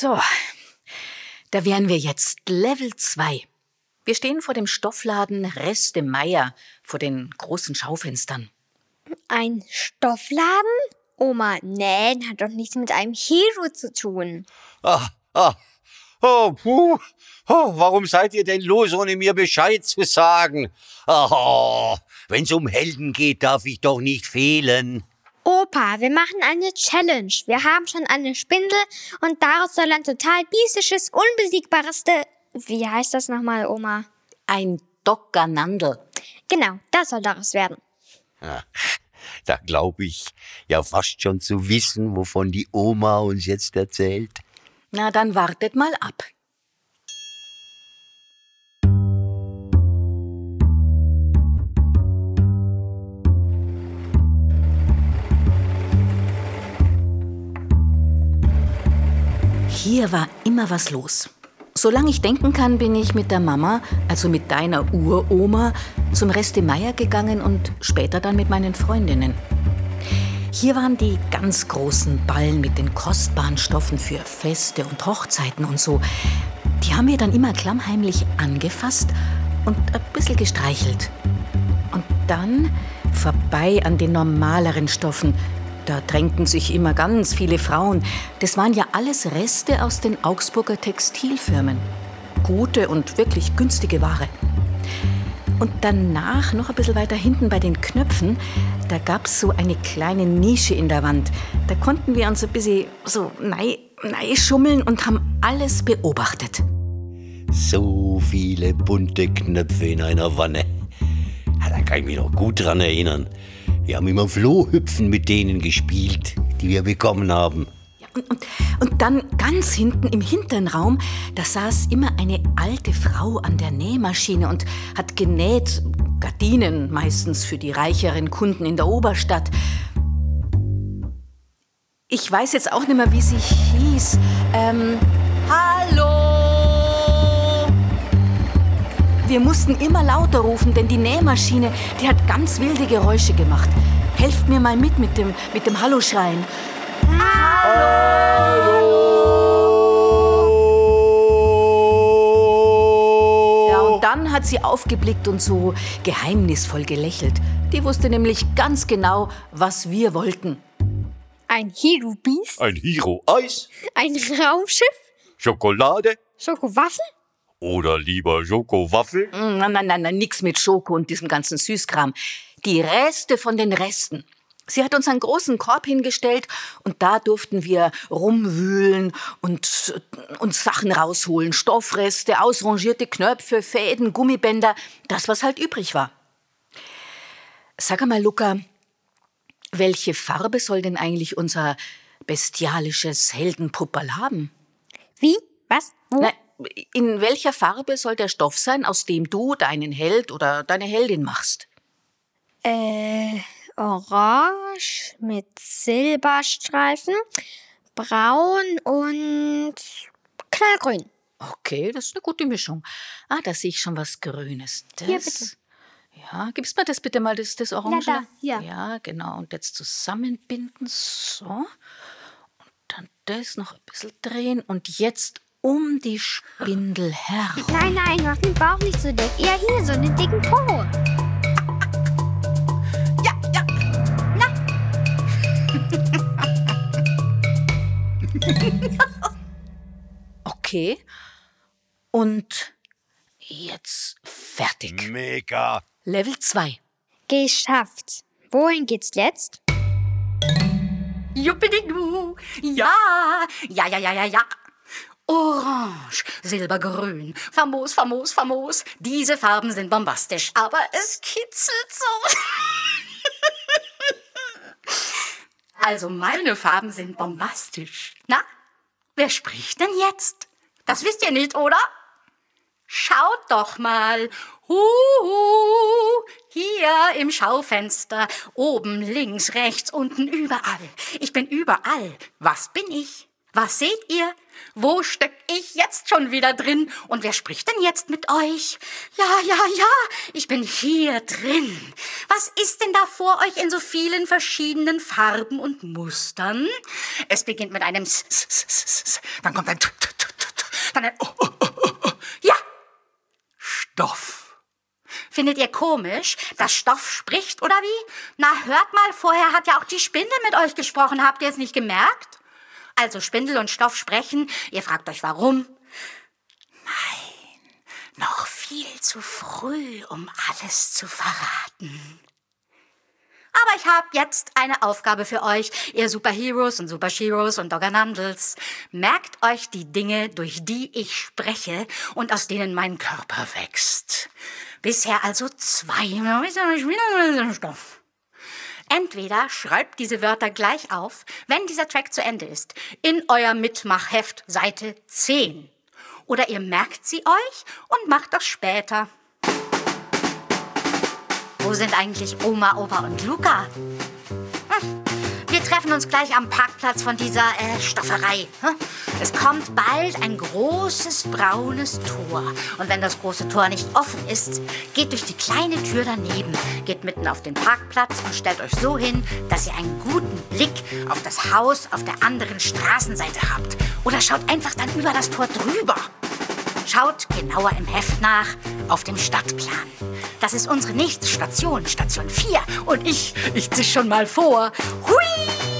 So, da wären wir jetzt Level 2. Wir stehen vor dem Stoffladen Reste Meier vor den großen Schaufenstern. Ein Stoffladen? Oma, nee, hat doch nichts mit einem Hero zu tun. Ah, ah, oh, puh. Oh, warum seid ihr denn los, ohne mir Bescheid zu sagen? Oh, wenn's um Helden geht, darf ich doch nicht fehlen. Opa, wir machen eine Challenge. Wir haben schon eine Spindel und daraus soll ein total biestisches, unbesiegbares, De wie heißt das nochmal, Oma? Ein Dockernandel. Genau, das soll daraus werden. Ah, da glaube ich ja fast schon zu wissen, wovon die Oma uns jetzt erzählt. Na, dann wartet mal ab. Hier war immer was los. Solange ich denken kann, bin ich mit der Mama, also mit deiner Uroma, zum Reste Meier gegangen und später dann mit meinen Freundinnen. Hier waren die ganz großen Ballen mit den kostbaren Stoffen für Feste und Hochzeiten und so. Die haben wir dann immer klammheimlich angefasst und ein bisschen gestreichelt. Und dann vorbei an den normaleren Stoffen, da drängten sich immer ganz viele Frauen. Das waren ja alles Reste aus den Augsburger Textilfirmen. Gute und wirklich günstige Ware. Und danach, noch ein bisschen weiter hinten bei den Knöpfen, da gab es so eine kleine Nische in der Wand. Da konnten wir uns ein bisschen so nei, nei schummeln und haben alles beobachtet. So viele bunte Knöpfe in einer Wanne. Da kann ich mich noch gut dran erinnern. Wir haben immer Flohhüpfen mit denen gespielt, die wir bekommen haben. Und, und, und dann ganz hinten im hinteren Raum, da saß immer eine alte Frau an der Nähmaschine und hat genäht, Gardinen meistens für die reicheren Kunden in der Oberstadt. Ich weiß jetzt auch nicht mehr, wie sie hieß. Ähm, Wir mussten immer lauter rufen, denn die Nähmaschine, die hat ganz wilde Geräusche gemacht. Helft mir mal mit mit dem, mit dem Hallo-Schreien. Ja, und dann hat sie aufgeblickt und so geheimnisvoll gelächelt. Die wusste nämlich ganz genau, was wir wollten. Ein Hero Beast? Ein Hero Eis, Ein Raumschiff? Schokolade Schokowaffen? Oder lieber Schokowaffel? Mm, Nein, nein, nein, nein, nix mit Schoko und diesem ganzen Süßkram. Die Reste von den Resten. Sie hat uns einen großen Korb hingestellt und da durften wir rumwühlen und uns Sachen rausholen. Stoffreste, ausrangierte Knöpfe, Fäden, Gummibänder, das, was halt übrig war. Sag einmal, Luca, welche Farbe soll denn eigentlich unser bestialisches Heldenpupperl haben? Wie? Was? Wo? Na, in welcher Farbe soll der Stoff sein, aus dem du deinen Held oder deine Heldin machst? Äh, orange mit Silberstreifen, braun und knallgrün. Okay, das ist eine gute Mischung. Ah, da sehe ich schon was Grünes. Das, Hier, bitte. Ja, gibst mir das bitte mal, das, das Orange? da, hier. Ja, genau. Und jetzt zusammenbinden. So. Und dann das noch ein bisschen drehen. Und jetzt um die Spindel herum. Nein, nein, mach den Bauch nicht so dick. Eher hier, so einen dicken Po. Ja, ja. Okay. Und jetzt fertig. Mega. Level 2. Geschafft. Wohin geht's jetzt? Juppididu. Ja, ja, ja, ja, ja, ja. Orange, Silbergrün, famos, famos, famos. Diese Farben sind bombastisch, aber es kitzelt so. also meine Farben sind bombastisch. Na, wer spricht denn jetzt? Das wisst ihr nicht, oder? Schaut doch mal. Huhu, hier im Schaufenster, oben, links, rechts, unten, überall. Ich bin überall. Was bin ich? Was seht ihr? Wo steck ich jetzt schon wieder drin? Und wer spricht denn jetzt mit euch? Ja, ja, ja, ich bin hier drin. Was ist denn da vor euch in so vielen verschiedenen Farben und Mustern? Es beginnt mit einem S, S, S, dann kommt ein T, T, T, T, dann ein O, O, O, O, O. Ja, Stoff. Findet ihr komisch, dass Stoff spricht oder wie? Na, hört mal, vorher hat ja auch die Spindel mit euch gesprochen. Habt ihr es nicht gemerkt? Also Spindel und Stoff sprechen. Ihr fragt euch warum. Nein, noch viel zu früh, um alles zu verraten. Aber ich habe jetzt eine Aufgabe für euch, ihr Superheroes und Superheroes und Dogganandels. Merkt euch die Dinge, durch die ich spreche und aus denen mein Körper wächst. Bisher also zwei. Stoff. Entweder schreibt diese Wörter gleich auf, wenn dieser Track zu Ende ist, in euer Mitmachheft Seite 10. Oder ihr merkt sie euch und macht das später. Wo sind eigentlich Oma, Opa und Luca? Wir treffen uns gleich am Parkplatz von dieser äh, Stofferei. Hm? Es kommt bald ein großes braunes Tor. Und wenn das große Tor nicht offen ist, geht durch die kleine Tür daneben, geht mitten auf den Parkplatz und stellt euch so hin, dass ihr einen guten Blick auf das Haus auf der anderen Straßenseite habt. Oder schaut einfach dann über das Tor drüber. Schaut genauer im Heft nach auf dem Stadtplan. Das ist unsere nächste Station, Station 4. Und ich, ich zisch schon mal vor. Hui!